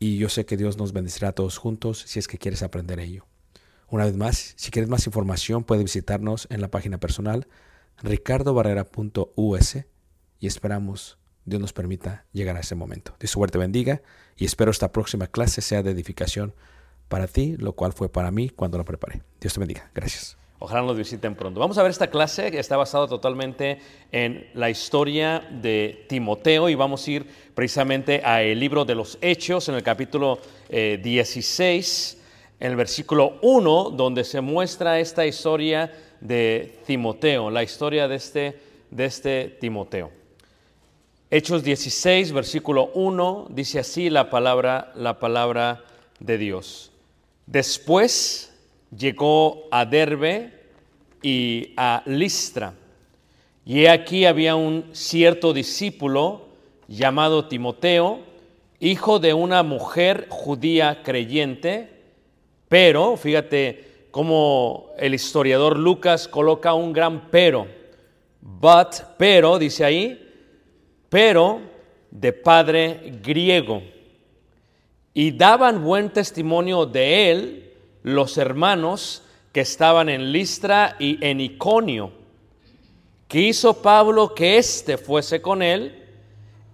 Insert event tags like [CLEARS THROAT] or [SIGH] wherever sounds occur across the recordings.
y yo sé que Dios nos bendecirá a todos juntos si es que quieres aprender ello. Una vez más, si quieres más información, puedes visitarnos en la página personal ricardobarrera.us y esperamos Dios nos permita llegar a ese momento. Dios suerte bendiga y espero esta próxima clase sea de edificación para ti, lo cual fue para mí cuando la preparé. Dios te bendiga. Gracias. Ojalá nos visiten pronto. Vamos a ver esta clase que está basada totalmente en la historia de Timoteo y vamos a ir precisamente al libro de los Hechos en el capítulo eh, 16, en el versículo 1, donde se muestra esta historia de Timoteo, la historia de este, de este Timoteo. Hechos 16, versículo 1, dice así la palabra, la palabra de Dios. Después llegó a Derbe y a Listra. Y aquí había un cierto discípulo llamado Timoteo, hijo de una mujer judía creyente, pero fíjate cómo el historiador Lucas coloca un gran pero. But, pero, dice ahí, pero de padre griego. Y daban buen testimonio de él los hermanos que estaban en Listra y en Iconio, que hizo Pablo que éste fuese con él,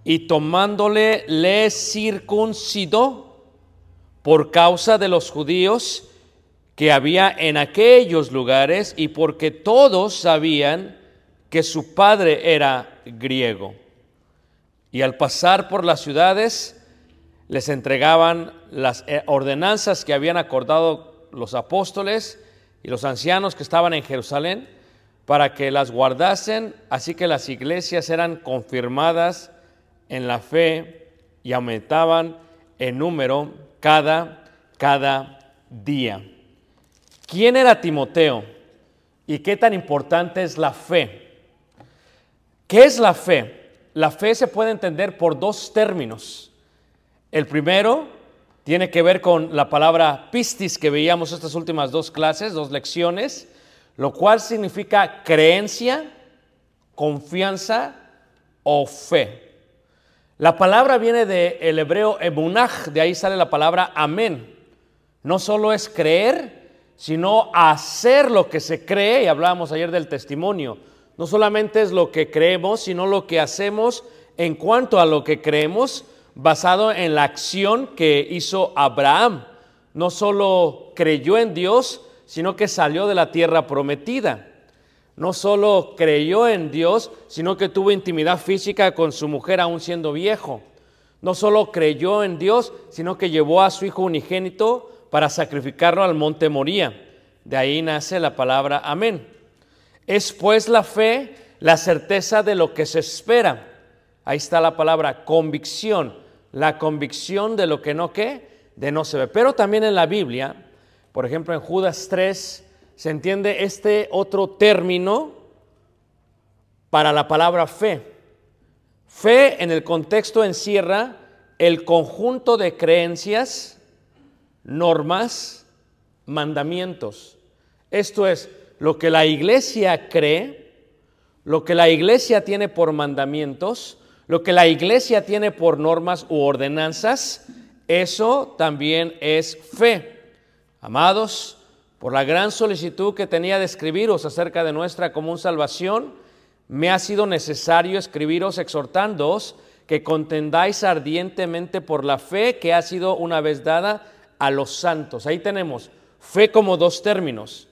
y tomándole le circuncidó por causa de los judíos que había en aquellos lugares y porque todos sabían que su padre era griego. Y al pasar por las ciudades les entregaban las eh, ordenanzas que habían acordado los apóstoles y los ancianos que estaban en Jerusalén para que las guardasen, así que las iglesias eran confirmadas en la fe y aumentaban en número cada, cada día. ¿Quién era Timoteo? ¿Y qué tan importante es la fe? ¿Qué es la fe? La fe se puede entender por dos términos. El primero tiene que ver con la palabra pistis que veíamos estas últimas dos clases, dos lecciones, lo cual significa creencia, confianza o fe. La palabra viene del hebreo emunaj, de ahí sale la palabra amén. No solo es creer, sino hacer lo que se cree, y hablábamos ayer del testimonio. No solamente es lo que creemos, sino lo que hacemos en cuanto a lo que creemos, basado en la acción que hizo Abraham. No solo creyó en Dios, sino que salió de la tierra prometida. No solo creyó en Dios, sino que tuvo intimidad física con su mujer aún siendo viejo. No solo creyó en Dios, sino que llevó a su hijo unigénito para sacrificarlo al monte Moría. De ahí nace la palabra amén. Es pues la fe la certeza de lo que se espera. Ahí está la palabra convicción, la convicción de lo que no que, de no se ve. Pero también en la Biblia, por ejemplo en Judas 3, se entiende este otro término para la palabra fe. Fe en el contexto encierra el conjunto de creencias, normas, mandamientos. Esto es lo que la iglesia cree, lo que la iglesia tiene por mandamientos, lo que la iglesia tiene por normas u ordenanzas, eso también es fe. Amados, por la gran solicitud que tenía de escribiros acerca de nuestra común salvación, me ha sido necesario escribiros exhortándoos que contendáis ardientemente por la fe que ha sido una vez dada a los santos. Ahí tenemos fe como dos términos.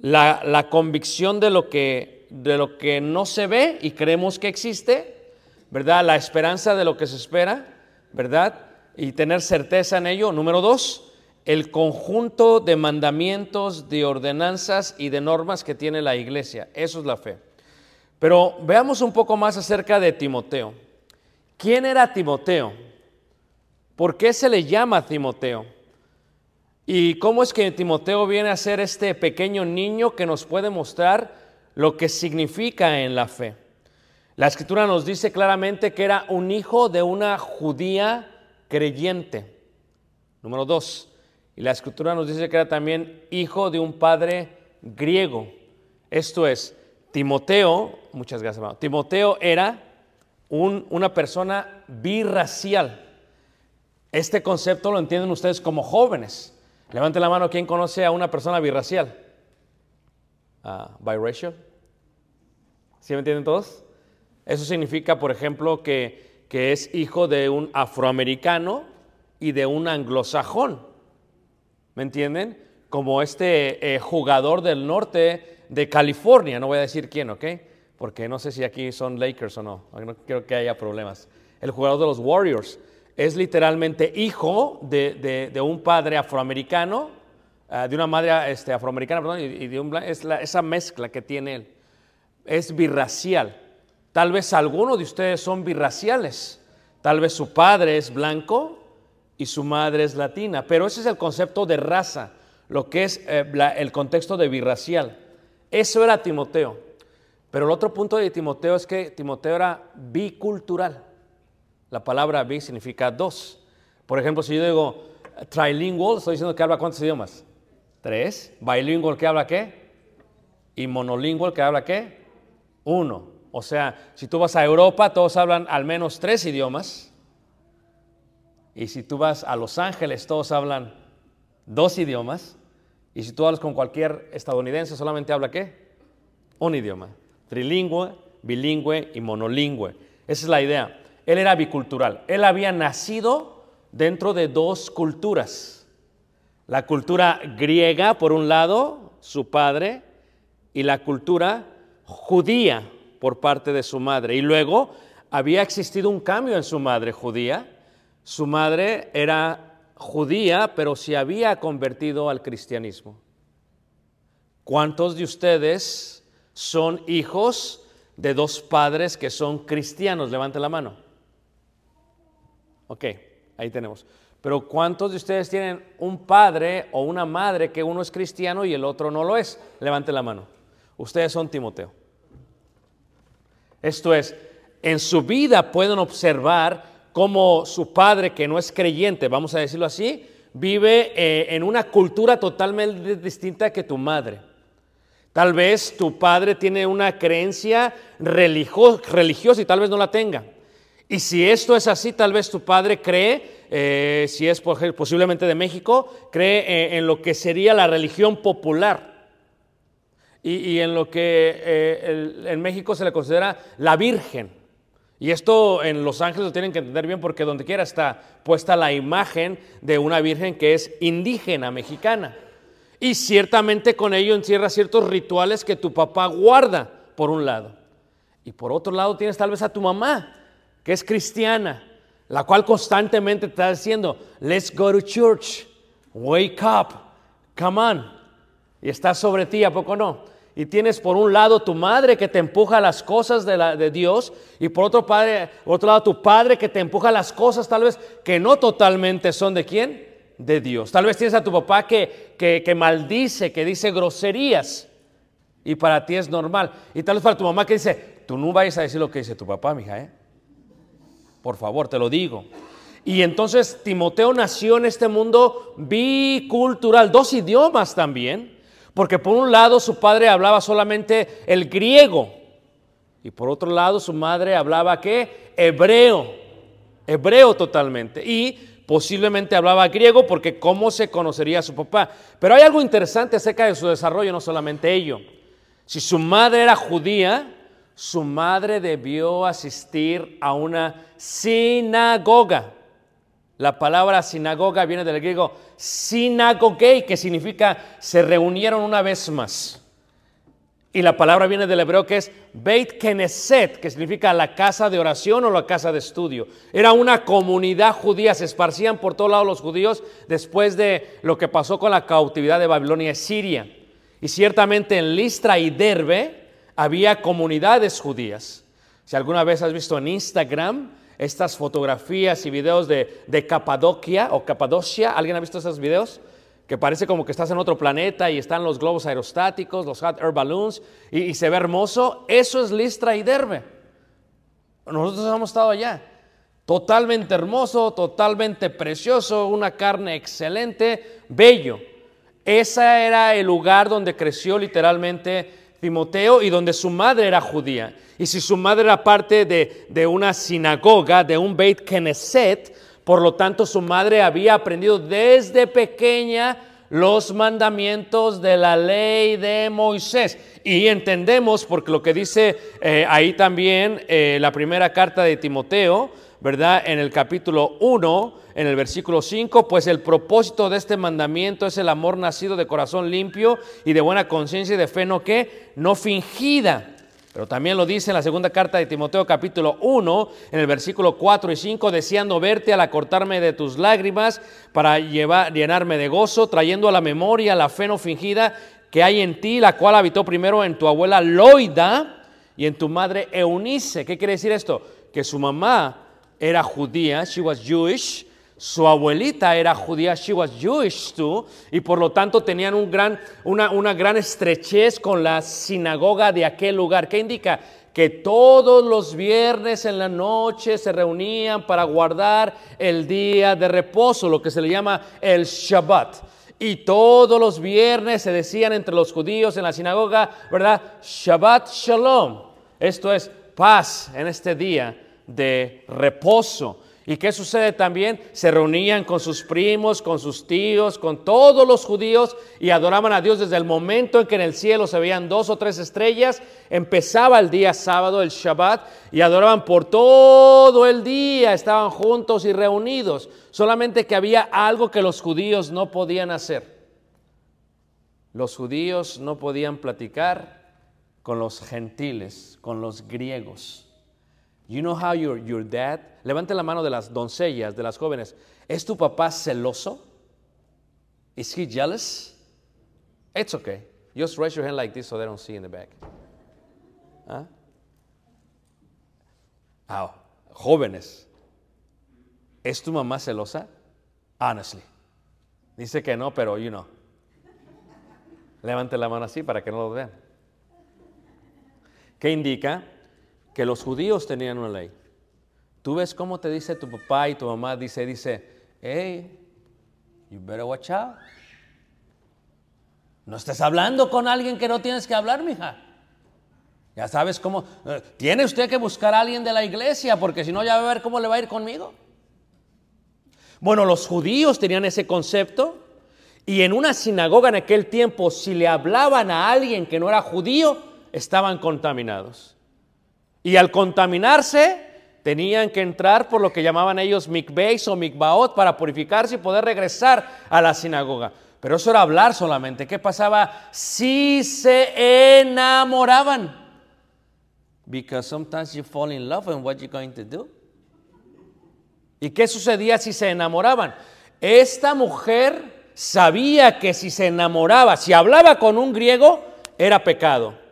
La, la convicción de lo, que, de lo que no se ve y creemos que existe, ¿verdad? La esperanza de lo que se espera, ¿verdad? Y tener certeza en ello. Número dos, el conjunto de mandamientos, de ordenanzas y de normas que tiene la iglesia. Eso es la fe. Pero veamos un poco más acerca de Timoteo. ¿Quién era Timoteo? ¿Por qué se le llama Timoteo? ¿Y cómo es que Timoteo viene a ser este pequeño niño que nos puede mostrar lo que significa en la fe? La escritura nos dice claramente que era un hijo de una judía creyente. Número dos. Y la escritura nos dice que era también hijo de un padre griego. Esto es, Timoteo, muchas gracias, hermano. Timoteo era un- una persona birracial. Este concepto lo entienden ustedes como jóvenes. Levante la mano, ¿quién conoce a una persona birracial? Ah, biracial. ¿Sí me entienden todos? Eso significa, por ejemplo, que, que es hijo de un afroamericano y de un anglosajón. ¿Me entienden? Como este eh, jugador del norte de California, no voy a decir quién, ¿ok? Porque no sé si aquí son Lakers o no, no quiero que haya problemas. El jugador de los Warriors es literalmente hijo de, de- un padre afroamericano, ah, de una madre este, afroamericana, perdón, y, de un es esa mezcla que tiene él. Es birracial. Tal vez algunos de ustedes son birraciales. Tal vez su padre es blanco y su madre es latina. Pero ese es el concepto de raza, lo que es eh, el contexto de birracial. Eso era Timoteo. Pero el otro punto de Timoteo es que Timoteo era bicultural. La palabra bi significa dos. Por ejemplo, si yo digo eh, trilingual, estoy diciendo que habla cuántos idiomas? Tres. Bilingual, que habla qué? Y monolingual, que habla qué? Uno. O sea, si tú vas a Europa, todos hablan al menos tres idiomas. Y si tú vas a Los Ángeles, todos hablan dos idiomas. Y si tú hablas con cualquier estadounidense, solamente habla qué? Un idioma. Trilingüe, bilingüe y monolingüe. Esa es la idea. él era bicultural. Él había nacido dentro de dos culturas. La cultura griega, por un lado, su padre, y la cultura judía por parte de su madre. Y luego había existido un cambio en su madre judía. Su madre era judía, pero se había convertido al cristianismo. ¿Cuántos de ustedes son hijos de dos padres que son cristianos? Levante la mano. Ok, ahí tenemos. Pero ¿cuántos de ustedes tienen un padre o una madre que uno es cristiano y el otro no lo es? Levante la mano. Ustedes son Timoteo. Esto es, en su vida pueden observar cómo su padre, que no es creyente, vamos a decirlo así, vive eh, en una cultura totalmente distinta que tu madre. Tal vez tu padre tiene una creencia religio- religiosa y tal vez no la tenga. Y si esto es así, tal vez tu padre cree, eh, si es posiblemente de México, cree eh, en lo que sería la religión popular. Y, y en lo que eh, el- en México se le considera la Virgen. Y esto en Los Ángeles lo tienen que entender bien porque donde quiera está puesta la imagen de una Virgen que es indígena, mexicana. Y ciertamente con ello encierra ciertos rituales que tu papá guarda, por un lado. Y por otro lado tienes tal vez a tu mamá, que es cristiana, la cual constantemente te está diciendo, let's go to church, wake up, come on. Y está sobre ti, ¿a poco no? Y tienes por un lado tu madre que te empuja a las cosas de, la- de Dios y por otro, lado tu padre que te empuja a las cosas tal vez que no totalmente son de quién? De Dios. Tal vez tienes a tu papá que, que, que maldice, que dice groserías y para ti es normal. Y tal vez para tu mamá que dice, tú no vayas a decir lo que dice tu papá, mija, ¿eh? Por favor, te lo digo. Y entonces Timoteo nació en este mundo bicultural, dos idiomas también, porque por un lado su padre hablaba solamente el griego y por otro lado su madre hablaba qué? Hebreo, hebreo totalmente. Y posiblemente hablaba griego porque cómo se conocería a su papá. Pero hay algo interesante acerca de su desarrollo, no solamente ello. Si su madre era judía, su madre debió asistir a una sinagoga. La palabra sinagoga viene del griego sinagogei, que significa se reunieron una vez más. Y la palabra viene del hebreo que es Beit Knesset, que significa la casa de oración o la casa de estudio. Era una comunidad judía, se esparcían por todos lados los judíos después de lo que pasó con la cautividad de Babilonia y Siria. Y ciertamente en Listra y Derbe había comunidades judías. Si alguna vez has visto en Instagram estas fotografías y videos de, de Capadocia o Capadocia, ¿alguien ha visto esos videos? Que parece como que estás en otro planeta y están los globos aerostáticos, los hot air balloons, y, y se ve hermoso. Eso es Listra y Derbe. Nosotros hemos estado allá. Totalmente hermoso, totalmente precioso, una carne excelente, bello. Ese era el lugar donde creció literalmente Timoteo y donde su madre era judía. Y si su madre era parte de, de una sinagoga, de un Beit Knesset, por lo tanto su madre había aprendido desde pequeña los mandamientos de la ley de Moisés. Y entendemos, porque lo que dice eh, ahí también eh, la primera carta de Timoteo, ¿verdad? En el capítulo 1, en el versículo 5, pues el propósito de este mandamiento es el amor nacido de corazón limpio y de buena conciencia y de fe no que, no fingida. Pero también lo dice en la segunda carta de Timoteo capítulo 1, en el versículo 4 y 5, deseando verte al acortarme de tus lágrimas para llenarme de gozo, trayendo a la memoria la fe no fingida que hay en ti, la cual habitó primero en tu abuela Loida y en tu madre Eunice. ¿Qué quiere decir esto? Que su mamá era judía, she was Jewish, su abuelita era judía, she was Jewish too, y por lo tanto tenían un gran, una, una gran estrechez con la sinagoga de aquel lugar. ¿Qué indica? Que todos los viernes en la noche se reunían para guardar el día de reposo, lo que se le llama el Shabbat. Y todos los viernes se decían entre los judíos en la sinagoga, ¿verdad? Shabbat Shalom. Esto es paz en este día de reposo. ¿Y qué sucede también? Se reunían con sus primos, con sus tíos, con todos los judíos y adoraban a Dios desde el momento en que en el cielo se veían dos o tres estrellas. Empezaba el día sábado, el Shabbat, y adoraban por todo el día. Estaban juntos y reunidos. Solamente que había algo que los judíos no podían hacer. Los judíos no podían platicar con los gentiles, con los griegos. You know how your, your dad, levante la mano de las doncellas, de las jóvenes, ¿es tu papá celoso? Is he jealous? It's okay. Just raise your hand like this so they don't see in the back. ¿Ah? Ah, jóvenes, ¿es tu mamá celosa? Honestly. Dice que no, pero you know. Levante la mano así para que no lo vean. ¿Qué indica? Que los judíos tenían una ley. Tú ves cómo te dice tu papá y tu mamá, dice, dice, hey, you better watch out. No estés hablando con alguien que no tienes que hablar, mija. Ya sabes cómo. eh, Tiene usted que buscar a alguien de la iglesia, porque si no, ya va a ver cómo le va a ir conmigo. Bueno, los judíos tenían ese concepto, y en una sinagoga en aquel tiempo, si le hablaban a alguien que no era judío, estaban contaminados. Y al contaminarse, tenían que entrar por lo que llamaban ellos mikbeis o mikbaot para purificarse y poder regresar a la sinagoga. Pero eso era hablar solamente. ¿Qué pasaba si se enamoraban? Because sometimes you fall in love and what you going to do? ¿Y qué sucedía si se enamoraban? Esta mujer sabía que si se enamoraba, si hablaba con un griego, era pecado.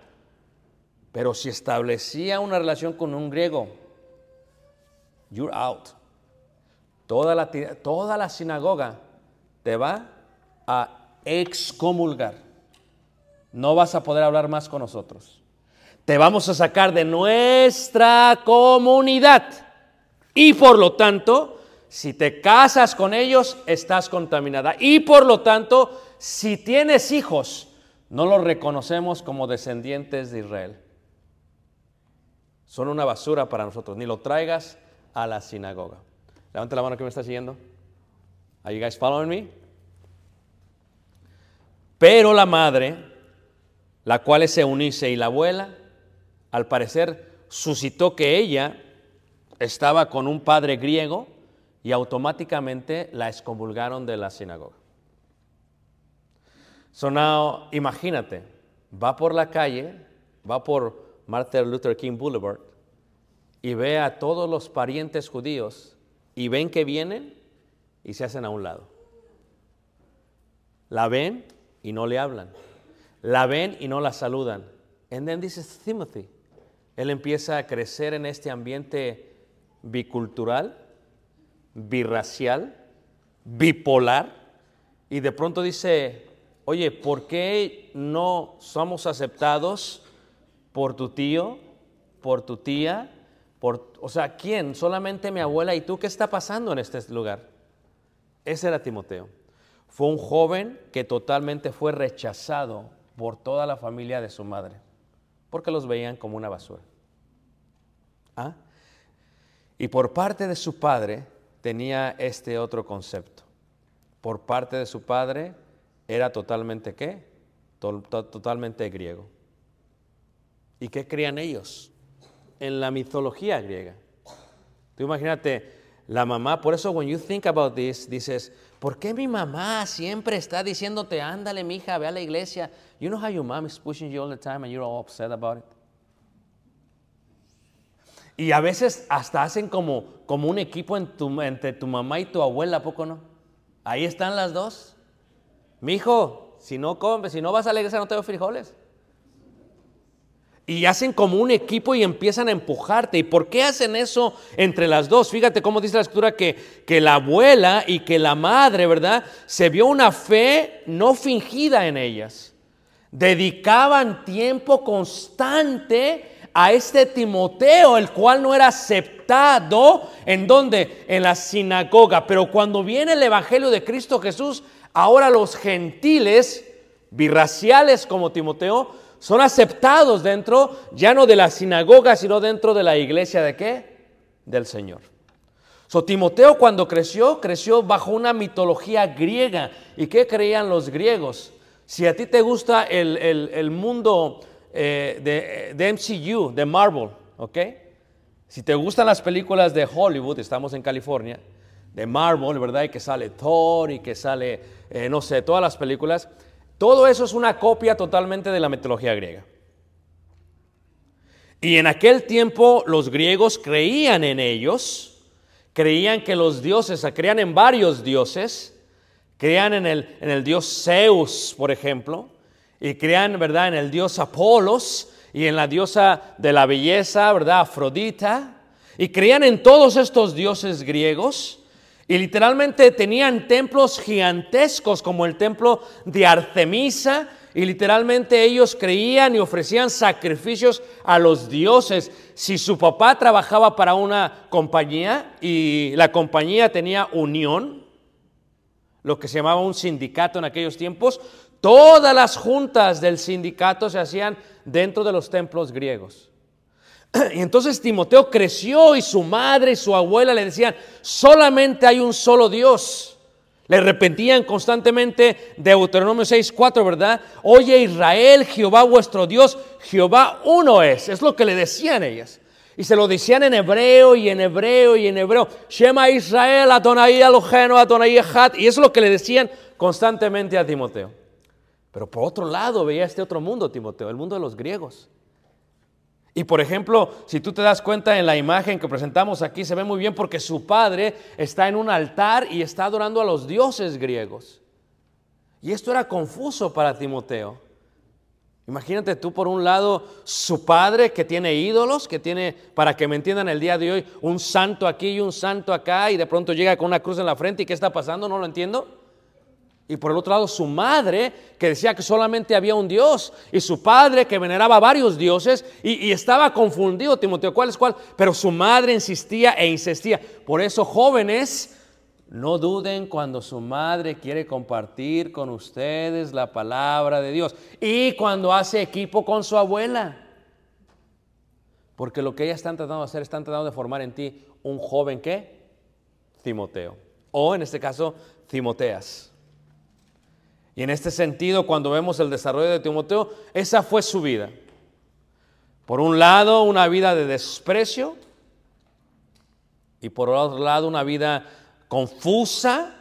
Pero si establecía una relación con un griego, you're out. Toda la, toda la sinagoga te va a excomulgar. No vas a poder hablar más con nosotros. Te vamos a sacar de nuestra comunidad. Y por lo tanto, si te casas con ellos, estás contaminada. Y por lo tanto, si tienes hijos, no los reconocemos como descendientes de Israel. Son una basura para nosotros. Ni lo traigas a la sinagoga. Levante la mano que me está siguiendo. Are you guys following me? Pero la madre, la cual es Eunice y la abuela, al parecer suscitó que ella estaba con un padre griego y automáticamente la excomulgaron de la sinagoga. So now, imagínate, va por la calle, va por Martin Luther King Boulevard y ve a todos los parientes judíos y ven que vienen y se hacen a un lado. La ven y no le hablan. La ven y no la saludan. And then this is Timothy. Él empieza a crecer en este ambiente bicultural, birracial, bipolar, y de pronto dice, oye, ¿por qué no somos aceptados por tu tío, por tu tía, por, o sea, ¿quién? Solamente mi abuela y tú, ¿qué está pasando en este lugar? Ese era Timoteo. Fue un joven que totalmente fue rechazado por toda la familia de su madre, porque los veían como una basura. ¿Ah? Y por parte de su padre tenía este otro concepto. Por parte de su padre era totalmente qué? To- to- totalmente griego. ¿Y qué creían ellos? En la mitología griega. Tú imagínate, la mamá, por eso when you think about this, dices, ¿por qué mi mamá siempre está diciéndote, ándale, mija, ve a la iglesia? You know how your mom is pushing you all the time and you're all upset about it? Y a veces hasta hacen como, como un equipo tu- entre tu mamá y tu abuela, ¿a poco no? Ahí están las dos. Mi hijo, si no comes, si no vas a la iglesia no te doy frijoles. Y hacen como un equipo y empiezan a empujarte. ¿Y por qué hacen eso entre las dos? Fíjate cómo dice la escritura que, que la abuela y que la madre, ¿verdad? Se vio una fe no fingida en ellas. Dedicaban tiempo constante a este Timoteo, el cual no era aceptado en donde? En la sinagoga. Pero cuando viene el Evangelio de Cristo Jesús, ahora los gentiles, birraciales como Timoteo, son aceptados dentro, ya no de la sinagoga, sino dentro de la iglesia de qué? Del Señor. So, Timoteo cuando creció, creció bajo una mitología griega. ¿Y qué creían los griegos? Si a ti te gusta el, el- mundo eh, de, de MCU, de Marvel, ¿ok? Si te gustan las películas de Hollywood, estamos en California, de Marvel, ¿verdad? Y que sale Thor y que sale, eh, no sé, todas las películas. Todo eso es una copia totalmente de la mitología griega. Y en aquel tiempo los griegos creían en ellos, creían que los dioses, creían en varios dioses, creían en el, en el dios Zeus, por ejemplo, y creían, ¿verdad?, en el dios Apolos y en la diosa de la belleza, ¿verdad?, Afrodita, y creían en todos estos dioses griegos. Y literalmente tenían templos gigantescos como el templo de Artemisa y literalmente ellos creían y ofrecían sacrificios a los dioses. Si su papá trabajaba para una compañía y la compañía tenía unión, lo que se llamaba un sindicato en aquellos tiempos, todas las juntas del sindicato se hacían dentro de los templos griegos. [CLEARS THROAT] Y entonces Timoteo creció y su madre y su abuela le decían, solamente hay un solo Dios. Le repetían constantemente Deuteronomio 6:4, ¿verdad? Oye Israel, Jehová vuestro Dios, Jehová uno es. Es lo que le decían ellas. Y se lo decían en hebreo y en hebreo y en hebreo. Shema Israel, Adonai Elohenu, Adonai Echad. Y eso es lo que le decían constantemente a Timoteo. Pero por otro lado veía este otro mundo, Timoteo, el mundo de los griegos. Y por ejemplo, si tú te das cuenta en la imagen que presentamos aquí, se ve muy bien porque su padre está en un altar y está adorando a los dioses griegos. Y esto era confuso para Timoteo. Imagínate tú por un lado su padre que tiene ídolos, que tiene, para que me entiendan el día de hoy, un santo aquí y un santo acá y de pronto llega con una cruz en la frente y ¿qué está pasando? No lo entiendo. Y por el otro lado su madre que decía que solamente había un Dios y su padre que veneraba varios dioses y, estaba confundido Timoteo, ¿cuál es cuál? Pero su madre insistía e insistía. Por eso jóvenes, no duden cuando su madre quiere compartir con ustedes la palabra de Dios y cuando hace equipo con su abuela. Porque lo que ellas están tratando de hacer, están tratando de formar en ti un joven que Timoteo. O en este caso, Timoteas. Y en este sentido, cuando vemos el desarrollo de Timoteo, esa fue su vida. Por un lado, una vida de desprecio y por otro lado, una vida confusa,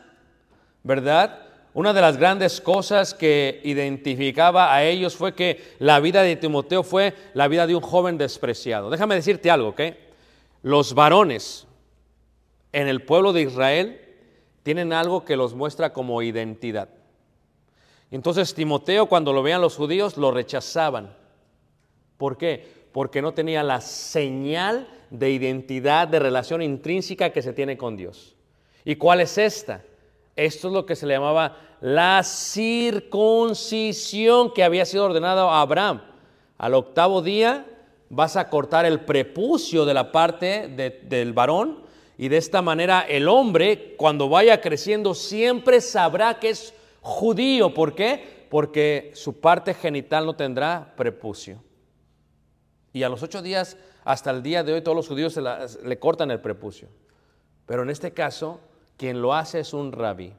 ¿verdad? Una de las grandes cosas que identificaba a ellos fue que la vida de Timoteo fue la vida de un joven despreciado. Déjame decirte algo, ¿ok? Los varones en el pueblo de Israel tienen algo que los muestra como identidad. Entonces Timoteo cuando lo veían los judíos lo rechazaban. ¿Por qué? Porque no tenía la señal de identidad, de relación intrínseca que se tiene con Dios. ¿Y cuál es esta? Esto es lo que se le llamaba la circuncisión que había sido ordenada a Abraham. Al octavo día vas a cortar el prepucio de la parte de- del varón y de esta manera el hombre cuando vaya creciendo siempre sabrá que es judío. ¿Por qué? Porque su parte genital no tendrá prepucio. Y a los ocho días, hasta el día de hoy, todos los judíos se le cortan el prepucio. Pero en este caso, quien lo hace es un rabí.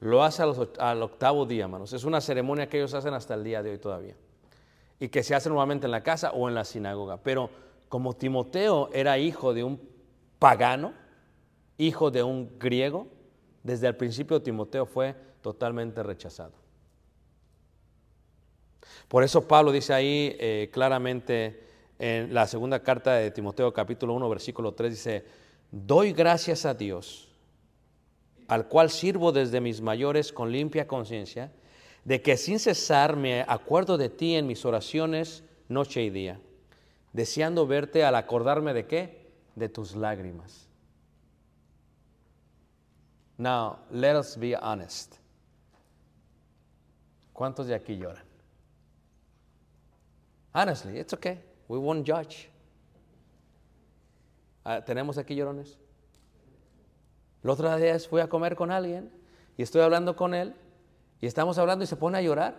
Lo hace al octavo día, hermanos. Es una ceremonia que ellos hacen hasta el día de hoy todavía. Y que se hace normalmente en la casa o en la sinagoga. Pero como Timoteo era hijo de un pagano, hijo de un griego, desde el principio Timoteo fue totalmente rechazado. Por eso Pablo dice ahí eh, claramente en la segunda carta de Timoteo capítulo 1 versículo 3 dice, doy gracias a Dios, al cual sirvo desde mis mayores con limpia conciencia, de que sin cesar me acuerdo de ti en mis oraciones noche y día, deseando verte al acordarme de qué? De tus lágrimas. Now, let us be honest. ¿Cuántos de aquí lloran? Honestly, it's okay. We won't judge. Ah, ¿Tenemos aquí llorones? El otro día fui a comer con alguien y estoy hablando con él y estamos hablando y se pone a llorar.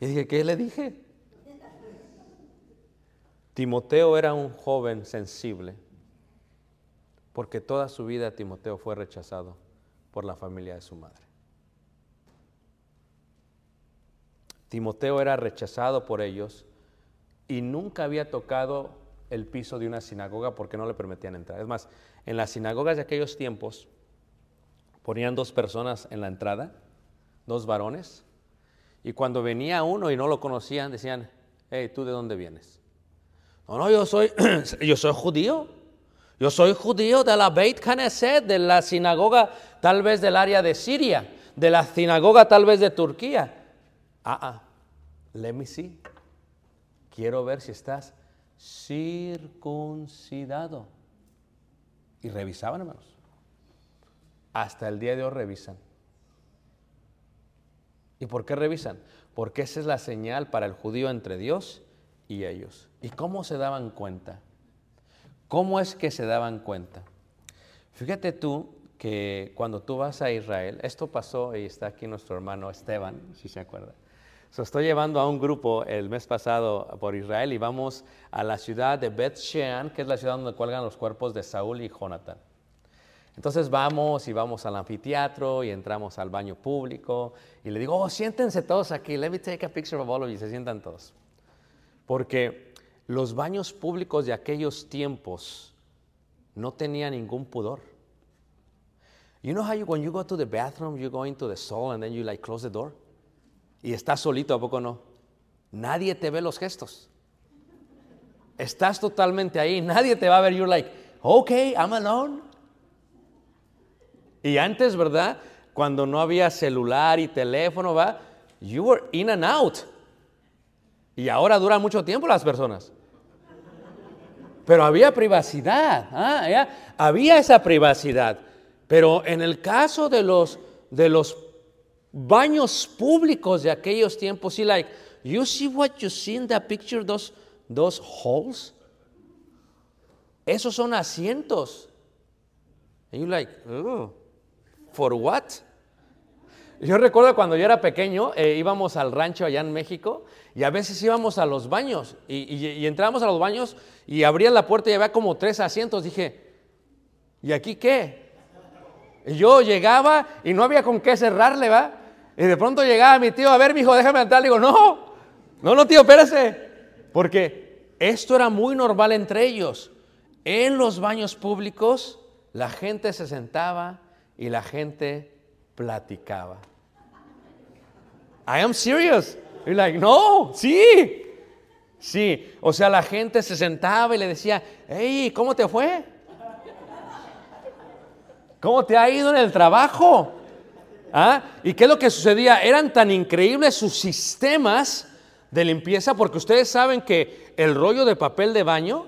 Y dije, ¿qué le dije? Timoteo era un joven sensible. Porque toda su vida Timoteo fue rechazado por la familia de su madre. Timoteo era rechazado por ellos y nunca había tocado el piso de una sinagoga porque no le permitían entrar. Es más, en las sinagogas de aquellos tiempos ponían dos personas en la entrada, dos varones, y cuando venía uno y no lo conocían, decían, hey, ¿tú de dónde vienes? No, no, yo soy, [CLEARS THROAT] yo soy judío. Yo soy judío de la Beit Knesset, de la sinagoga tal vez del área de Siria, de la sinagoga tal vez de Turquía. Ah, ah, let me see. Quiero ver si estás circuncidado. Y revisaban, hermanos. Hasta el día de hoy revisan. ¿Y por qué revisan? Porque esa es la señal para el judío entre Dios y ellos. ¿Y cómo se daban cuenta? ¿Cómo es que se daban cuenta? Fíjate tú que cuando tú vas a Israel, esto pasó y está aquí nuestro hermano Esteban, si se acuerda. So, estoy llevando a un grupo el mes pasado por Israel y vamos a la ciudad de Beth Shean, que es la ciudad donde cuelgan los cuerpos de Saúl y Jonathan. Entonces vamos y vamos al anfiteatro y entramos al baño público y le digo, oh, siéntense todos aquí, let me take a picture of all of you, se sientan todos. Porque los baños públicos de aquellos tiempos no tenían ningún pudor. You know how you, when you go to the bathroom, you go into the stall and then you like close the door? Y estás solito, ¿a poco no? Nadie te ve los gestos. Estás totalmente ahí, nadie te va a ver. You're like, okay, I'm alone. Y antes, ¿verdad? Cuando no había celular y teléfono, ¿va? You were in and out. Y ahora dura mucho tiempo las personas. Pero había privacidad, ¿ah? Había esa privacidad. Pero en el caso de los, de los baños públicos de aquellos tiempos, sí, like, you see what you see in the picture, those, those holes? Esos son asientos. And you're like, oh, for what? Yo recuerdo cuando yo era pequeño, eh, íbamos al rancho allá en México y a veces íbamos a los baños y, y, entrábamos a los baños y abría la puerta y había como tres asientos. Dije, ¿y aquí qué? Y yo llegaba y no había con qué cerrarle, ¿va? Y de pronto llegaba mi tío, a ver, mi hijo, déjame entrar. Le digo, no, no, no, tío, espérese. Porque esto era muy normal entre ellos. En los baños públicos, la gente se sentaba y la gente platicaba. I am serious. Y like, no, sí. Sí, o sea, la gente se sentaba y le decía, hey, ¿cómo te fue? ¿Cómo te ha ido en el trabajo? ¿Ah? ¿Y qué es lo que sucedía? Eran tan increíbles sus sistemas de limpieza porque ustedes saben que el rollo de papel de baño,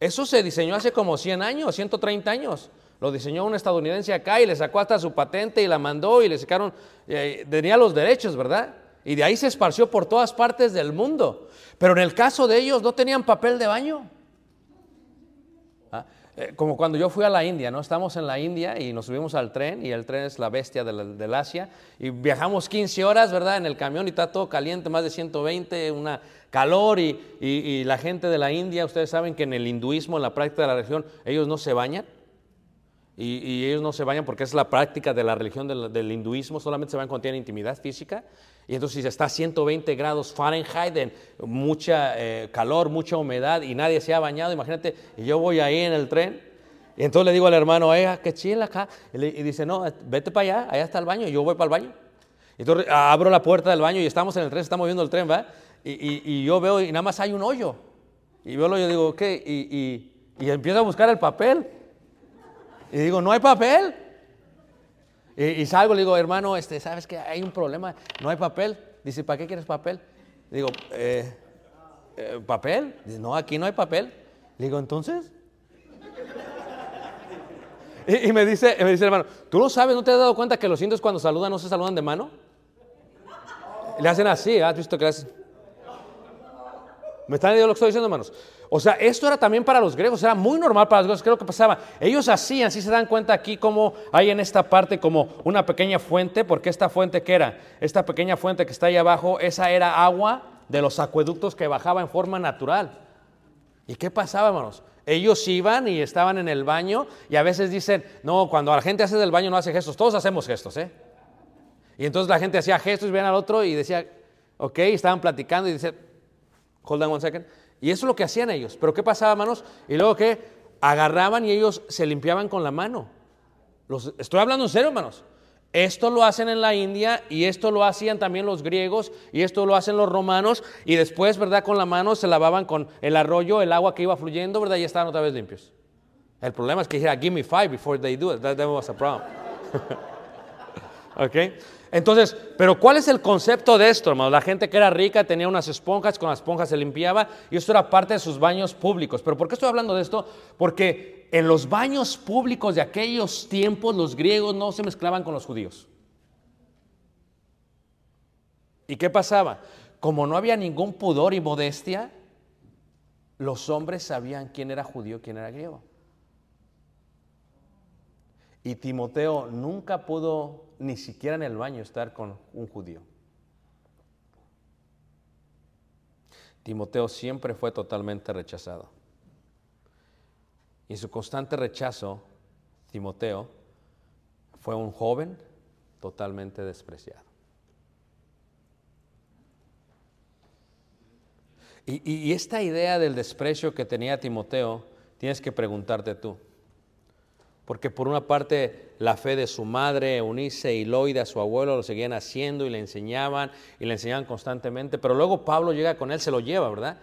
eso se diseñó hace como 100 años, 130 años. Lo diseñó un estadounidense acá y le sacó hasta su patente y la mandó y le sacaron, eh, tenía los derechos, ¿verdad? Y de ahí se esparció por todas partes del mundo. Pero en el caso de ellos no tenían papel de baño. ¿Ah? Eh, como cuando yo fui a la India, ¿no? Estamos en la India y nos subimos al tren y el tren es la bestia del, Asia y viajamos 15 horas, ¿verdad? En el camión y está todo caliente, más de 120, una calor y, y, y la gente de la India, ustedes saben que en el hinduismo, en la práctica de la religión, ellos no se bañan. Y, y, ellos no se bañan porque es la práctica de la religión del, del, hinduismo, solamente se bañan cuando tienen intimidad física. Y entonces si está a 120 grados Fahrenheit, en mucha eh, calor, mucha humedad y nadie se ha bañado, imagínate, y yo voy ahí en el tren, y entonces le digo al hermano, oiga, qué chila acá. Y, le, y, dice, no, vete para allá, allá está el baño, y yo voy para el baño. Y entonces abro la puerta del baño y estamos en el tren, estamos viendo el tren, ¿va? Y, y, y yo veo, y nada más hay un hoyo. Y veo el hoyo y digo, ¿qué? Y, y empiezo a buscar el papel. Y digo, no hay papel. Y, y, salgo, le digo, hermano, este, ¿sabes que hay un problema? No hay papel. Dice, ¿para qué quieres papel? Digo, eh, eh, ¿papel? Dice, no, aquí no hay papel. Le digo, ¿entonces? y, me, dice, me dice, hermano, ¿tú no sabes, no te has dado cuenta que los indios cuando saludan no se saludan de mano? Le hacen así, ¿has visto que le hacen? ¿Me están entendiendo lo que estoy diciendo, hermanos? O sea, esto era también para los griegos, era muy normal para los griegos. ¿Qué es lo que pasaba? Ellos hacían, si se dan cuenta aquí, como hay en esta parte como una pequeña fuente, porque esta fuente que era, esta pequeña fuente que está ahí abajo, esa era agua de los acueductos que bajaba en forma natural. ¿Y qué pasaba, hermanos? Ellos iban y estaban en el baño y a veces dicen, no, cuando la gente hace del baño no hace gestos, todos hacemos gestos, ¿eh? Y entonces la gente hacía gestos veían al otro y decía, ok, estaban platicando y dice, hold on one second. Y eso es lo que hacían ellos. Pero ¿qué pasaba, hermanos? Y luego que agarraban y ellos se limpiaban con la mano. Los, estoy hablando en serio, hermanos. Esto lo hacen en la India y esto lo hacían también los griegos y esto lo hacen los romanos y después, ¿verdad? Con la mano se lavaban con el arroyo, el agua que iba fluyendo, ¿verdad? Y estaban otra vez limpios. El problema es que dijera, give me five before they do it. That, that was a problem. [LAUGHS] ¿Ok? Entonces, pero ¿cuál es el concepto de esto, hermano? La gente que era rica tenía unas esponjas, con las esponjas se limpiaba y esto era parte de sus baños públicos. ¿Pero por qué estoy hablando de esto? Porque en los baños públicos de aquellos tiempos los griegos no se mezclaban con los judíos. ¿Y qué pasaba? Como no había ningún pudor y modestia, los hombres sabían quién era judío, quién era griego. Y Timoteo nunca pudo ni siquiera en el baño estar con un judío. Timoteo siempre fue totalmente rechazado. Y en su constante rechazo, Timoteo fue un joven totalmente despreciado. Y, y- y esta idea del desprecio que tenía Timoteo, tienes que preguntarte tú. Porque por una parte la fe de su madre, Eunice y Loida, su abuelo, lo seguían haciendo y le enseñaban y le enseñaban constantemente. Pero luego Pablo llega con él, se lo lleva, ¿verdad?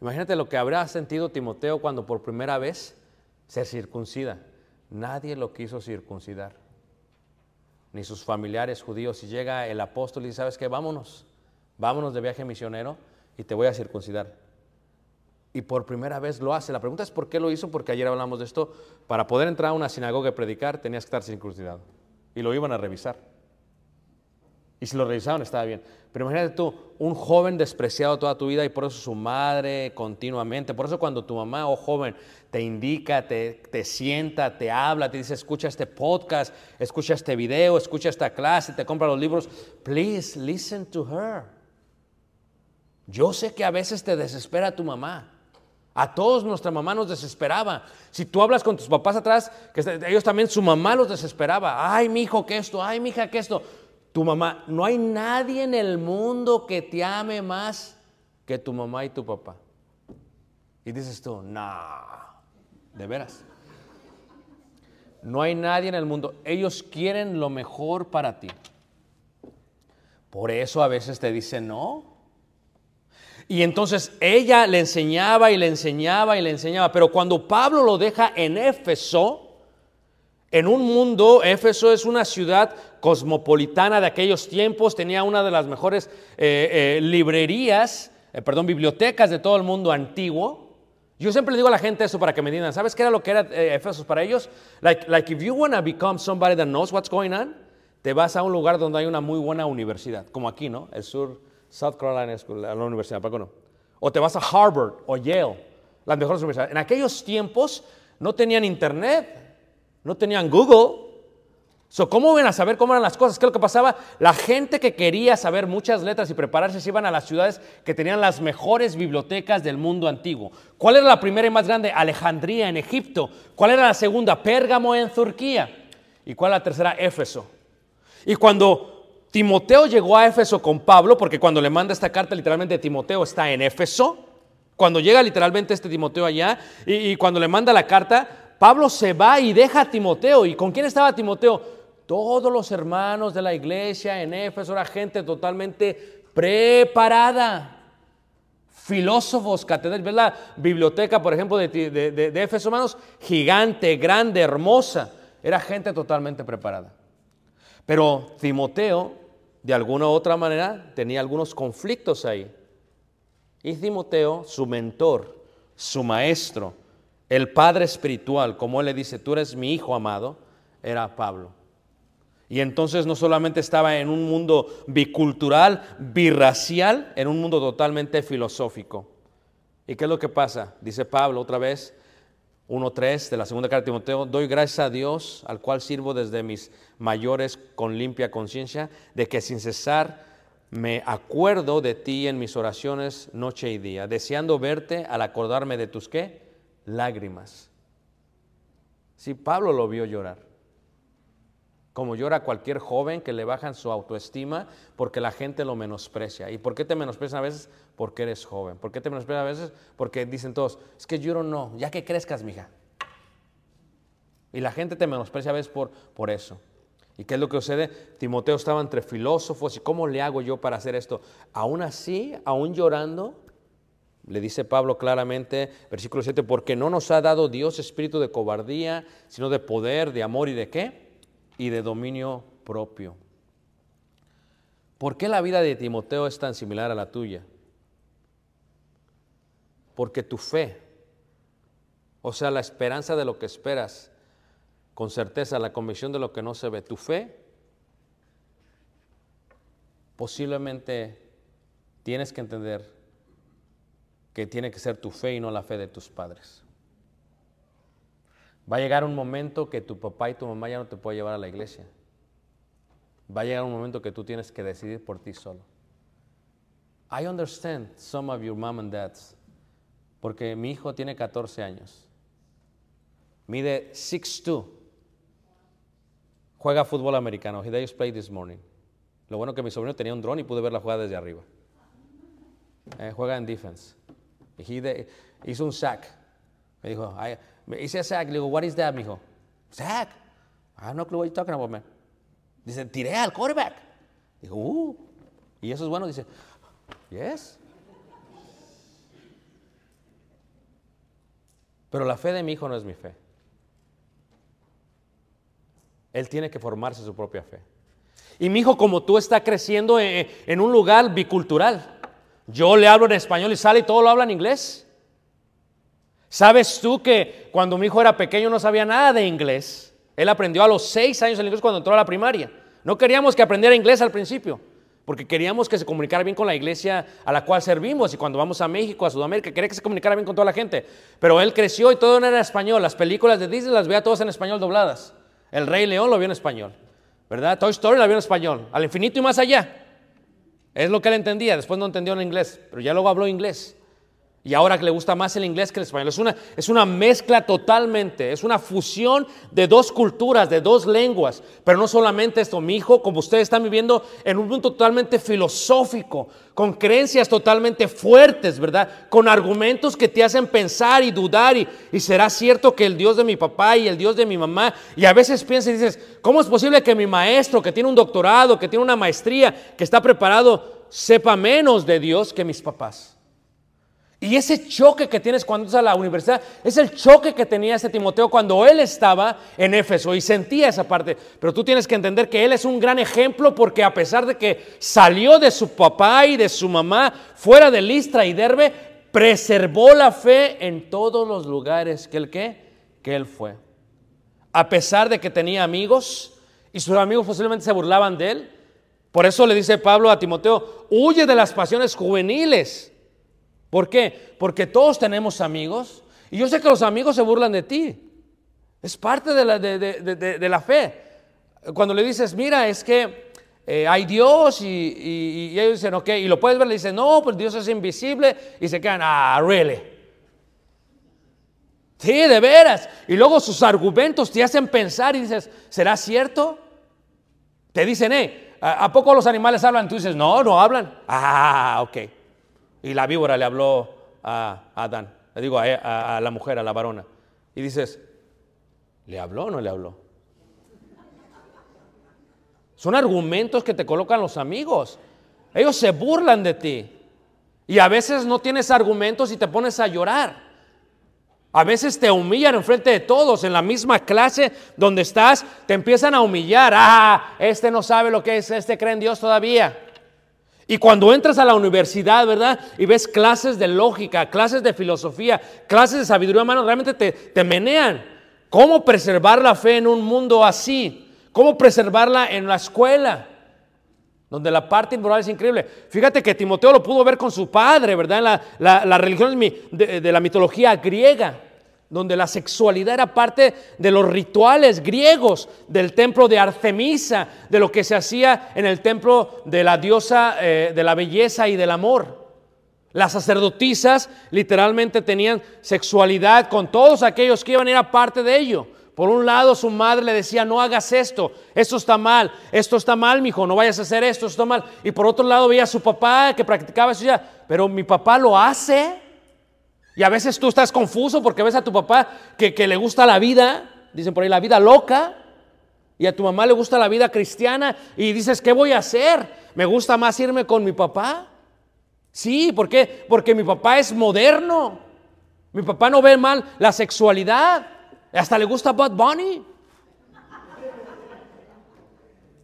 Imagínate lo que habrá sentido Timoteo cuando por primera vez se circuncida. Nadie lo quiso circuncidar, ni sus familiares judíos. Y llega el apóstol y dice, ¿sabes qué? Vámonos, vámonos de viaje misionero y te voy a circuncidar y por primera vez lo hace. La pregunta es por qué lo hizo, porque ayer hablamos de esto. Para poder entrar a una sinagoga y predicar tenías que estar circuncidado. Y lo iban a revisar. Y si lo revisaron estaba bien. Pero imagínate tú, un joven despreciado toda tu vida y por eso su madre continuamente. Por eso cuando tu mamá o joven te indica, te, te sienta, te habla, te dice, escucha este podcast, escucha este video, escucha esta clase, te compra los libros. Please listen to her. Yo sé que a veces te desespera tu mamá. A todos nuestra mamá nos desesperaba. Si tú hablas con tus papás atrás, que ellos también su mamá los desesperaba. Ay, mi hijo, que esto, ay, mi hija, que esto. Tu mamá, no hay nadie en el mundo que te ame más que tu mamá y tu papá. Y dices tú, no, de veras. No hay nadie en el mundo. Ellos quieren lo mejor para ti. Por eso a veces te dicen no. Y entonces ella le enseñaba y le enseñaba y le enseñaba. Pero cuando Pablo lo deja en Éfeso, en un mundo, Éfeso es una ciudad cosmopolitana de aquellos tiempos, tenía una de las mejores eh, eh, librerías, eh, perdón, bibliotecas de todo el mundo antiguo. Yo siempre le digo a la gente eso para que me digan, ¿sabes qué era lo que era Éfeso para ellos? Like, like if you want to become somebody that knows what's going on, te vas a un lugar donde hay una muy buena universidad, como aquí, ¿no? El sur, South Carolina School, la universidad, ¿para qué no? O te vas a Harvard o Yale, las mejores universidades. En aquellos tiempos no tenían internet, no tenían Google. So, ¿Cómo ven a saber cómo eran las cosas? ¿Qué es lo que pasaba? La gente que quería saber muchas letras y prepararse se iban a las ciudades que tenían las mejores bibliotecas del mundo antiguo. ¿Cuál era la primera y más grande? Alejandría en Egipto. ¿Cuál era la segunda? Pérgamo en Turquía. ¿Y cuál la tercera? Éfeso. Y cuando Timoteo llegó a Éfeso con Pablo, porque cuando le manda esta carta literalmente Timoteo está en Éfeso, cuando llega literalmente este Timoteo allá y, cuando le manda la carta, Pablo se va y deja a Timoteo. ¿Y con quién estaba Timoteo? Todos los hermanos de la iglesia en Éfeso era gente totalmente preparada. Filósofos, catedrales. ¿Ves la biblioteca, por ejemplo, de, de, de, de Éfeso, hermanos? Gigante, grande, hermosa. Era gente totalmente preparada. Pero Timoteo, de alguna u otra manera, tenía algunos conflictos ahí. Y Timoteo, su mentor, su maestro, el padre espiritual, como él le dice, tú eres mi hijo amado, era Pablo. Y entonces no solamente estaba en un mundo bicultural, birracial, en un mundo totalmente filosófico. ¿Y qué es lo que pasa? Dice Pablo otra vez, 1.3 de la segunda carta de Timoteo, doy gracias a Dios, al cual sirvo desde mis mayores con limpia conciencia, de que sin cesar me acuerdo de ti en mis oraciones noche y día, deseando verte al acordarme de tus qué? lágrimas. Sí, Pablo lo vio llorar. Como llora cualquier joven que le bajan su autoestima porque la gente lo menosprecia. ¿Y por qué te menosprecian a veces? Porque eres joven. ¿Por qué te menosprecian a veces? Porque dicen todos, es que yo no, ya que crezcas, mija. Y la gente te menosprecia a veces por, por eso. ¿Y qué es lo que sucede? Timoteo estaba entre filósofos y ¿cómo le hago yo para hacer esto? Aún así, aún llorando, le dice Pablo claramente, versículo 7, porque no nos ha dado Dios espíritu de cobardía, sino de poder, de amor y de qué? Y de dominio propio. ¿Por qué la vida de Timoteo es tan similar a la tuya? Porque tu fe, o sea, la esperanza de lo que esperas, con certeza, la convicción de lo que no se ve, tu fe, posiblemente tienes que entender que tiene que ser tu fe y no la fe de tus padres. Va a llegar un momento que tu papá y tu mamá ya no te pueden llevar a la iglesia. Va a llegar un momento que tú tienes que decidir por ti solo. I understand some of your mom and dads, porque mi hijo tiene 14 años. Mide 6'2". Juega fútbol americano. He just played this morning. Lo bueno que mi sobrino tenía un dron y pude ver la jugada desde arriba. Eh, juega en defense. He de- hizo un sack. Me dijo, I, me hice a sack. Le digo, what is that, mijo? Sack. I have no clue what you're talking about, man. Dice, tiré al quarterback. Digo, uh. Y eso es bueno. Dice, yes. Pero la fe de mi hijo no es mi fe. Él tiene que formarse su propia fe. Y mi hijo, como tú, está creciendo en, en un lugar bicultural. Yo le hablo en español y sale y todo lo habla en inglés. ¿Sabes tú que cuando mi hijo era pequeño no sabía nada de inglés? Él aprendió a los seis años el inglés cuando entró a la primaria. No queríamos que aprendiera inglés al principio, porque queríamos que se comunicara bien con la iglesia a la cual servimos. Y cuando vamos a México, a Sudamérica, quería que se comunicara bien con toda la gente. Pero él creció y todo era español. Las películas de Disney las veía todas en español dobladas. El Rey León lo vio en español, ¿verdad? Toy Story la vio en español. Al infinito y más allá. Es lo que él entendía, después no entendió en inglés, pero ya luego habló inglés. Y ahora que le gusta más el inglés que el español. Es una, es una mezcla totalmente, es una fusión de dos culturas, de dos lenguas. Pero no solamente esto, mi hijo, como ustedes están viviendo en un mundo totalmente filosófico, con creencias totalmente fuertes, ¿verdad? Con argumentos que te hacen pensar y dudar. Y, y será cierto que el Dios de mi papá y el Dios de mi mamá. Y a veces piensas y dices, ¿cómo es posible que mi maestro, que tiene un doctorado, que tiene una maestría, que está preparado, sepa menos de Dios que mis papás? Y ese choque que tienes cuando estás a la universidad es el choque que tenía ese Timoteo cuando él estaba en Éfeso y sentía esa parte. Pero tú tienes que entender que él es un gran ejemplo porque a pesar de que salió de su papá y de su mamá fuera de Listra y Derbe, preservó la fe en todos los lugares que él que él fue. A pesar de que tenía amigos y sus amigos posiblemente se burlaban de él. Por eso le dice Pablo a Timoteo, huye de las pasiones juveniles. ¿Por qué? Porque todos tenemos amigos y yo sé que los amigos se burlan de ti. Es parte de la, de, de- de- la fe. Cuando le dices, mira, es que eh, hay Dios y ellos dicen, ok, y lo puedes ver, le dicen, no, pues Dios es invisible y se quedan, ah, really. Sí, de veras. Y luego sus argumentos te hacen pensar y dices, ¿será cierto? Te dicen, eh, ¿a a poco los animales hablan? Tú dices, no, no hablan. Ah, ok. Y la víbora le habló a Adán, le digo a, la mujer, a la varona. Y dices, ¿le habló o no le habló? Son argumentos que te colocan los amigos. Ellos se burlan de ti. Y a veces no tienes argumentos y te pones a llorar. A veces te humillan enfrente de todos, en la misma clase donde estás, te empiezan a humillar. Ah, este no sabe lo que es, este cree en Dios todavía. Y cuando entras a la universidad, ¿verdad? Y ves clases de lógica, clases de filosofía, clases de sabiduría humana, realmente te, te menean. ¿Cómo preservar la fe en un mundo así? ¿Cómo preservarla en la escuela? Donde la parte moral es increíble. Fíjate que Timoteo lo pudo ver con su padre, ¿verdad? En la, la, religión de la mitología griega donde la sexualidad era parte de los rituales griegos del templo de Artemisa, de lo que se hacía en el templo de la diosa eh, de la belleza y del amor. Las sacerdotisas literalmente tenían sexualidad con todos aquellos que iban a ir parte de ello. Por un lado, su madre le decía, no hagas esto, esto está mal, esto está mal, mijo, no vayas a hacer esto, esto está mal. Y por otro lado, veía a su papá que practicaba eso ya, pero mi papá lo hace. Y a veces tú estás confuso porque ves a tu papá que, que le gusta la vida, dicen por ahí, la vida loca, y a tu mamá le gusta la vida cristiana, y dices, ¿qué voy a hacer? ¿Me gusta más irme con mi papá? Sí, ¿por qué? Porque mi papá es moderno. Mi papá no ve mal la sexualidad. Hasta le gusta Bud Bunny.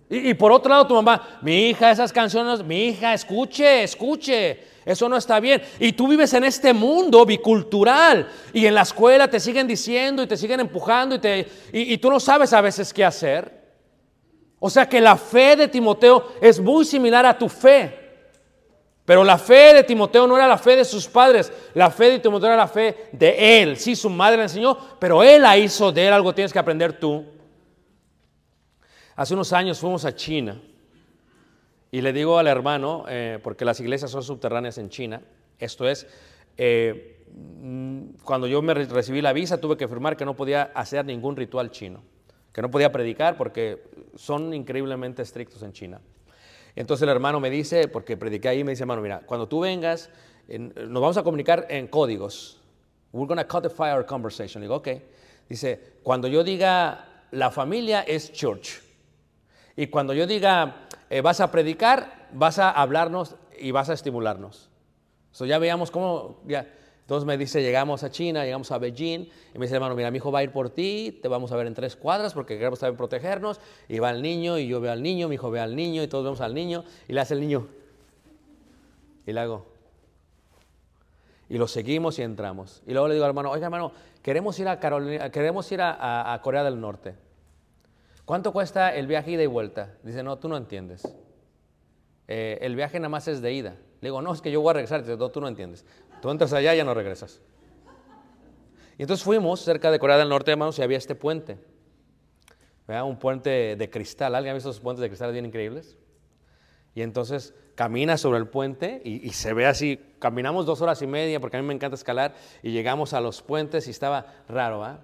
Y, y por otro lado, tu mamá, mi hija, esas canciones, mi hija, escuche, escuche. Eso no está bien. Y tú vives en este mundo bicultural y en la escuela te siguen diciendo y te siguen empujando y, te, y, y tú no sabes a veces qué hacer. O sea que la fe de Timoteo es muy similar a tu fe. Pero la fe de Timoteo no era la fe de sus padres, la fe de Timoteo era la fe de él. Sí, su madre le enseñó, pero él la hizo de él, algo tienes que aprender tú. Hace unos años fuimos a China y le digo al hermano, eh, porque las iglesias son subterráneas en China, esto es, eh, mm, cuando yo me re- recibí la visa tuve que firmar que no podía hacer ningún ritual chino, que no podía predicar porque son increíblemente estrictos en China. Entonces el hermano me dice, porque prediqué ahí, me dice, hermano, mira, cuando tú vengas, en- nos vamos a comunicar en códigos. We're going to codify our conversation. Le digo, ok. Dice, cuando yo diga, la familia es church. Y cuando yo diga, eh, vas a predicar, vas a hablarnos y vas a estimularnos. So ya veíamos cómo, ya. Entonces me dice, llegamos a China, llegamos a Beijing, y me dice, hermano, mira, mi hijo va a ir por ti, te vamos a ver en tres cuadras porque queremos también protegernos. Y va el niño, y yo veo al niño, mi hijo ve al niño, y todos vemos al niño, y le hace el niño. Y le hago. Y lo seguimos y entramos. Y luego le digo al hermano, oiga, hermano, queremos ir a, Carolina, queremos ir a, Corea del Norte. ¿Cuánto cuesta el viaje ida y vuelta? Dice, no, tú no entiendes. Eh, el viaje nada más es de ida. Le digo, no, es que yo voy a regresar. Dice, no, tú no entiendes. Tú entras allá y ya no regresas. Y entonces fuimos cerca de Corea del Norte, hermanos, y había este puente. ¿Verdad? Un puente de cristal. ¿Alguien ha visto esos puentes de cristal bien increíbles? Y entonces camina sobre el puente y, se ve así. Caminamos dos horas y media porque a mí me encanta escalar y llegamos a los puentes y estaba raro, ¿va?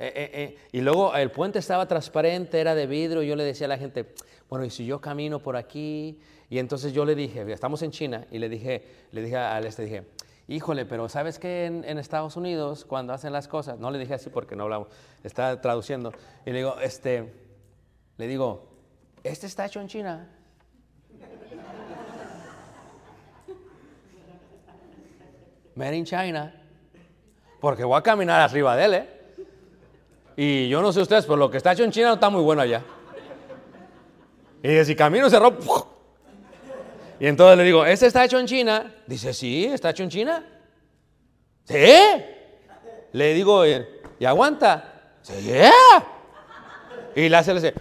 Eh, eh, eh, Y luego el puente estaba transparente, era de vidrio. Y yo le decía a la gente, bueno, ¿y si yo camino por aquí? Y entonces yo le dije, estamos en China, y le dije, le dije al este, dije, híjole, pero ¿sabes que en, en Estados Unidos cuando hacen las cosas? No le dije así porque no hablamos, estaba traduciendo. Y le digo, este, le digo, este está hecho en China. [LAUGHS] Made in China. Porque voy a caminar arriba de él, ¿eh? Y yo no sé ustedes, pero lo que está hecho en China no está muy bueno allá. Y si camino cerró. ¡puf! Y entonces le digo, ¿este está hecho en China? Dice, sí, está hecho en China. ¿Sí? Le digo, "Eh, ¿y aguanta? Sí. Y le hace, le dice,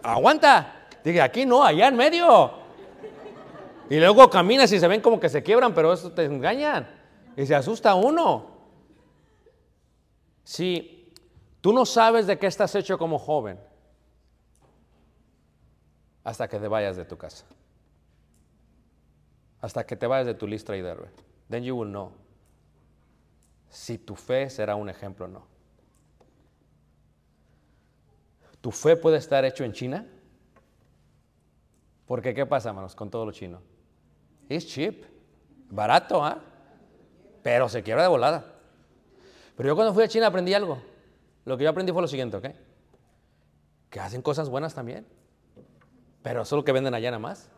aguanta. Dije, aquí no, allá en medio. Y luego caminas y se ven como que se quiebran, pero eso te engañan. Y se asusta uno. Si tú no sabes de qué estás hecho como joven, hasta que te vayas de tu casa. Hasta que te vayas de tu lista y derbe. Then you will know si tu fe será un ejemplo o no. ¿Tu fe puede estar hecho en China? Porque ¿qué pasa, hermanos, con todo lo chino? Es cheap, barato, ¿ah? Pero se quiebra de volada. Pero yo cuando fui a China aprendí algo. Lo que yo aprendí fue lo siguiente, ¿ok? Que hacen cosas buenas también. Pero eso es lo que venden allá nada más.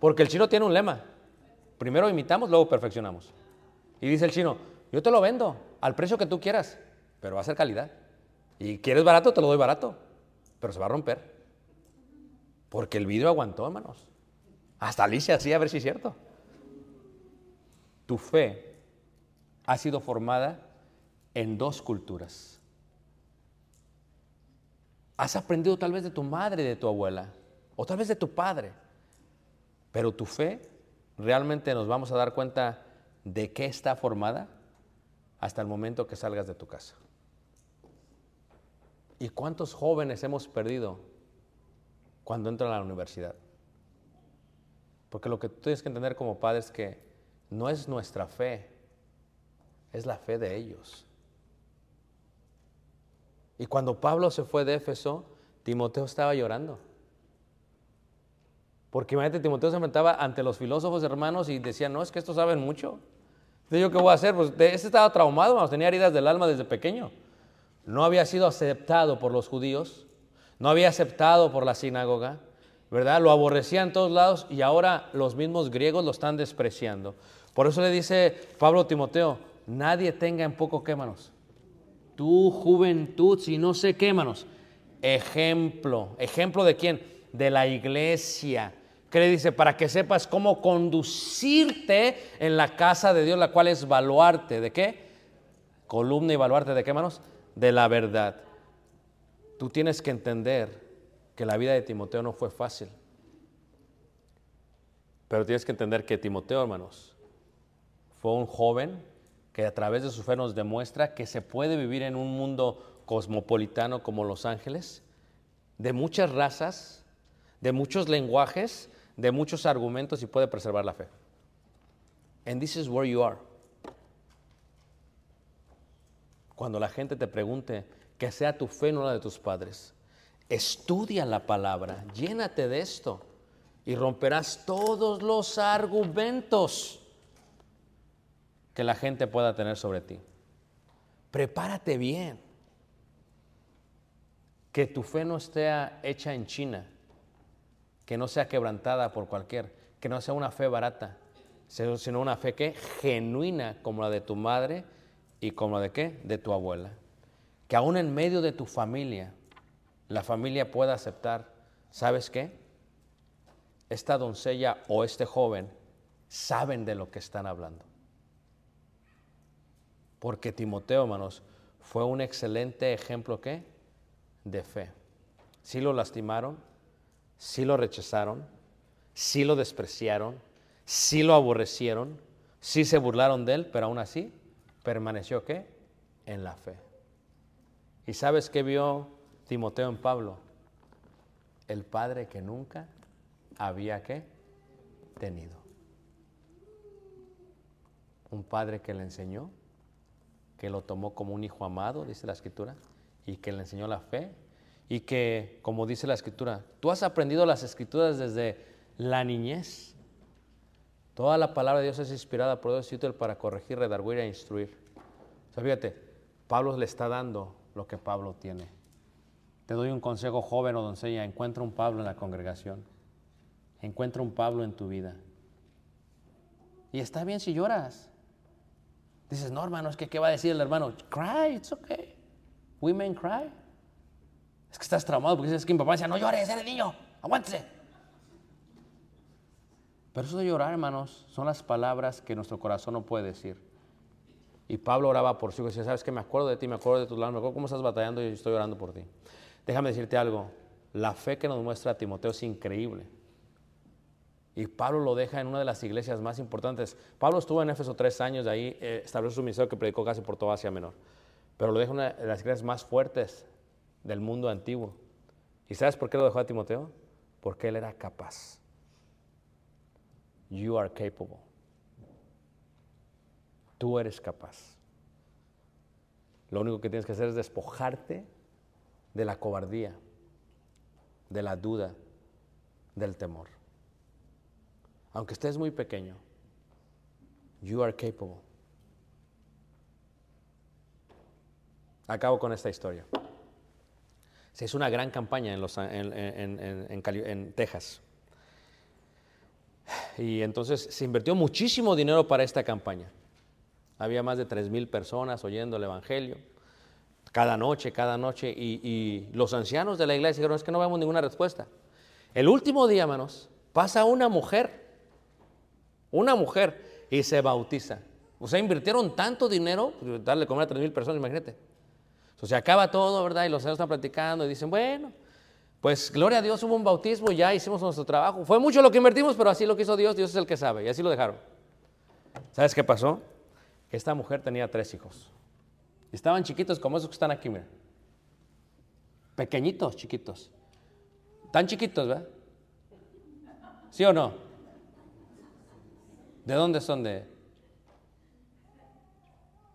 Porque el chino tiene un lema. Primero imitamos, luego perfeccionamos. Y dice el chino, yo te lo vendo al precio que tú quieras, pero va a ser calidad. Y quieres barato, te lo doy barato, pero se va a romper. Porque el vidrio aguantó, hermanos. Hasta Alicia así, a ver si es cierto. Tu fe ha sido formada en dos culturas. Has aprendido tal vez de tu madre de tu abuela, o tal vez de tu padre. Pero tu fe, realmente nos vamos a dar cuenta de qué está formada hasta el momento que salgas de tu casa. ¿Y cuántos jóvenes hemos perdido cuando entran a la universidad? Porque lo que tú tienes que entender como padre es que no es nuestra fe, es la fe de ellos. Y cuando Pablo se fue de Éfeso, Timoteo estaba llorando. Porque imagínate, Timoteo se enfrentaba ante los filósofos hermanos y decía, no, es que estos saben mucho. Entonces, ¿yo qué voy a hacer? Pues ese estaba traumado, tenía heridas del alma desde pequeño. No había sido aceptado por los judíos, no había aceptado por la sinagoga, ¿verdad? Lo aborrecía en todos lados y ahora los mismos griegos lo están despreciando. Por eso le dice Pablo Timoteo, nadie tenga en poco quémanos. Tu juventud, si no sé quémanos. Ejemplo. ¿Ejemplo de quién? De la iglesia. ¿Qué le dice? Para que sepas cómo conducirte en la casa de Dios, la cual es baluarte. ¿De qué? Columna y baluarte de qué manos? De la verdad. Tú tienes que entender que la vida de Timoteo no fue fácil. Pero tienes que entender que Timoteo, hermanos, fue un joven que a través de su fe nos demuestra que se puede vivir en un mundo cosmopolitano como Los Ángeles, de muchas razas, de muchos lenguajes, de muchos argumentos y puede preservar la fe. And this is where you are. Cuando la gente te pregunte que sea tu fe, no la de tus padres, estudia la palabra, llénate de esto y romperás todos los argumentos que la gente pueda tener sobre ti. Prepárate bien. Que tu fe no esté hecha en China, que no sea quebrantada por cualquier, que no sea una fe barata, sino una fe que genuina como la de tu madre y como la de qué? De tu abuela. Que aún en medio de tu familia, la familia pueda aceptar, ¿sabes qué? Esta doncella o este joven saben de lo que están hablando. Porque Timoteo, hermanos, fue un excelente ejemplo ¿qué? de fe. Sí lo lastimaron, sí lo rechazaron, sí lo despreciaron, sí lo aborrecieron, sí se burlaron de él, pero aún así permaneció ¿qué? En la fe. ¿Y sabes qué vio Timoteo en Pablo? El padre que nunca había ¿qué? tenido. Un padre que le enseñó, que lo tomó como un hijo amado, dice la escritura, y que le enseñó la fe, y que, como dice la escritura, tú has aprendido las escrituras desde la niñez. Toda la palabra de Dios es inspirada por Dios y para corregir, redarguir e instruir. O sea, fíjate, Pablo le está dando lo que Pablo tiene. Te doy un consejo joven o doncella, encuentra un Pablo en la congregación. Encuentra un Pablo en tu vida. Y está bien si lloras. Dices, no, hermano, es que ¿qué va a decir el hermano? Cry, it's okay. Women cry. Es que estás traumado porque dices que mi papá decía, no llores, eres niño, aguántese. Pero eso de llorar, hermanos, son las palabras que nuestro corazón no puede decir. Y Pablo oraba por sí y decía, ¿sabes qué? Me acuerdo de ti, me acuerdo de tus lágrimas, me acuerdo cómo estás batallando y estoy orando por ti. Déjame decirte algo, la fe que nos muestra Timoteo es increíble. Y Pablo lo deja en una de las iglesias más importantes. Pablo estuvo en Éfeso tres años, ahí eh, estableció su ministerio que predicó casi por toda Asia Menor. Pero lo deja en una de las iglesias más fuertes del mundo antiguo. ¿Y sabes por qué lo dejó a Timoteo? Porque él era capaz. You are capable. Tú eres capaz. Lo único que tienes que hacer es despojarte de la cobardía, de la duda, del temor. Aunque estés muy pequeño, you are capable. Acabo con esta historia. Se hizo una gran campaña en, en, Texas. Y entonces se invirtió muchísimo dinero para esta campaña. Había más de 3 mil personas oyendo el Evangelio cada noche, cada noche. Y, y, los ancianos de la iglesia dijeron, es que no vemos ninguna respuesta. El último día, hermanos, pasa una mujer, una mujer, y se bautiza. O sea, invirtieron tanto dinero, pues, darle comer a 3 mil personas, imagínate. Entonces se acaba todo, ¿verdad? Y los ancianos están platicando y dicen, bueno, pues gloria a Dios, hubo un bautismo, ya hicimos nuestro trabajo. Fue mucho lo que invertimos, pero así lo quiso Dios, Dios es el que sabe. Y así lo dejaron. ¿Sabes qué pasó? Esta mujer tenía tres hijos. Estaban chiquitos como esos que están aquí, mira. Pequeñitos, chiquitos. Tan chiquitos, ¿verdad? ¿Sí o no? ¿De dónde son? De...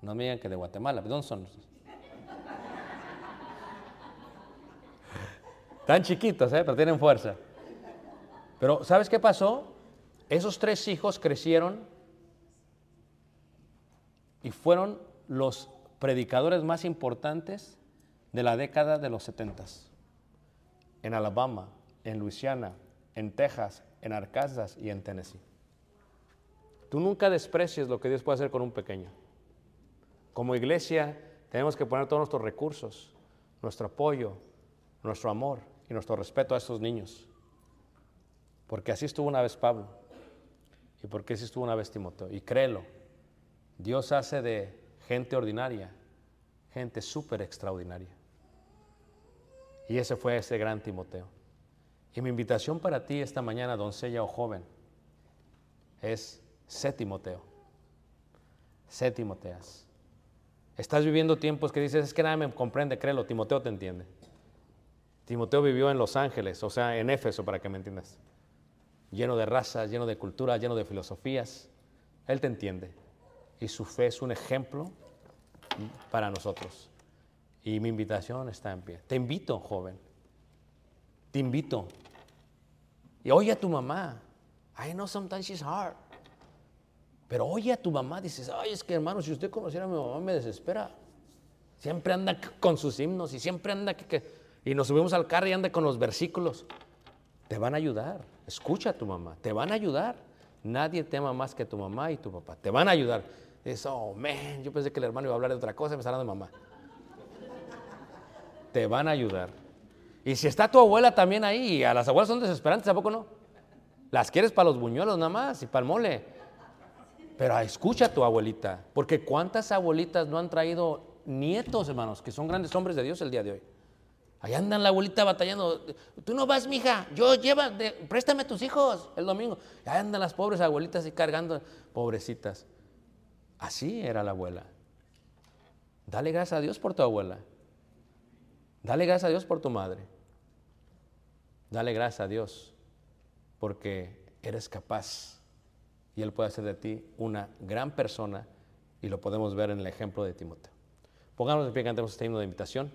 No me digan que de Guatemala. ¿De dónde son? Tan chiquitos, ¿eh? pero tienen fuerza. Pero ¿sabes qué pasó? Esos tres hijos crecieron y fueron los predicadores más importantes de la década de los 70 en Alabama, en Luisiana, en Texas, en Arkansas y en Tennessee. Tú nunca desprecies lo que Dios puede hacer con un pequeño. Como iglesia tenemos que poner todos nuestros recursos, nuestro apoyo, nuestro amor y nuestro respeto a estos niños. Porque así estuvo una vez Pablo y porque así estuvo una vez Timoteo. Y créelo, Dios hace de gente ordinaria, gente súper extraordinaria. Y ese fue ese gran Timoteo. Y mi invitación para ti esta mañana, doncella o joven, es sé Timoteo. Sé Timoteas. Estás viviendo tiempos que dices, es que nadie me comprende, créelo, Timoteo te entiende. Timoteo vivió en Los Ángeles, o sea, en Éfeso, para que me entiendas. Lleno de razas, lleno de cultura, lleno de filosofías. Él te entiende. Y su fe es un ejemplo para nosotros. Y mi invitación está en pie. Te invito, joven. Te invito. Y oye a tu mamá. I know sometimes she's hard. Pero oye a tu mamá, dices, ay, es que hermano, si usted conociera a mi mamá me desespera. Siempre anda con sus himnos y siempre anda que, que y nos subimos al carro y anda con los versículos. Te van a ayudar. Escucha a tu mamá. Te van a ayudar. Nadie te ama más que tu mamá y tu papá. Te van a ayudar. Dices, oh, man, yo pensé que el hermano iba a hablar de otra cosa y me está hablando de mamá. Te van a ayudar. Y si está tu abuela también ahí, a las abuelas son desesperantes, ¿a poco no? Las quieres para los buñuelos nada más y para el mole. Pero escucha a tu abuelita, porque cuántas abuelitas no han traído nietos, hermanos, que son grandes hombres de Dios el día de hoy. Ahí andan la abuelita batallando. Tú no vas, mija. Yo lleva, de- préstame tus hijos el domingo. Ahí andan las pobres abuelitas y cargando, pobrecitas. Así era la abuela. Dale gracias a Dios por tu abuela. Dale gracias a Dios por tu madre. Dale gracias a Dios porque eres capaz y Él puede hacer de ti una gran persona y lo podemos ver en el ejemplo de Timoteo. Pongámonos de pie, cantemos este himno de invitación.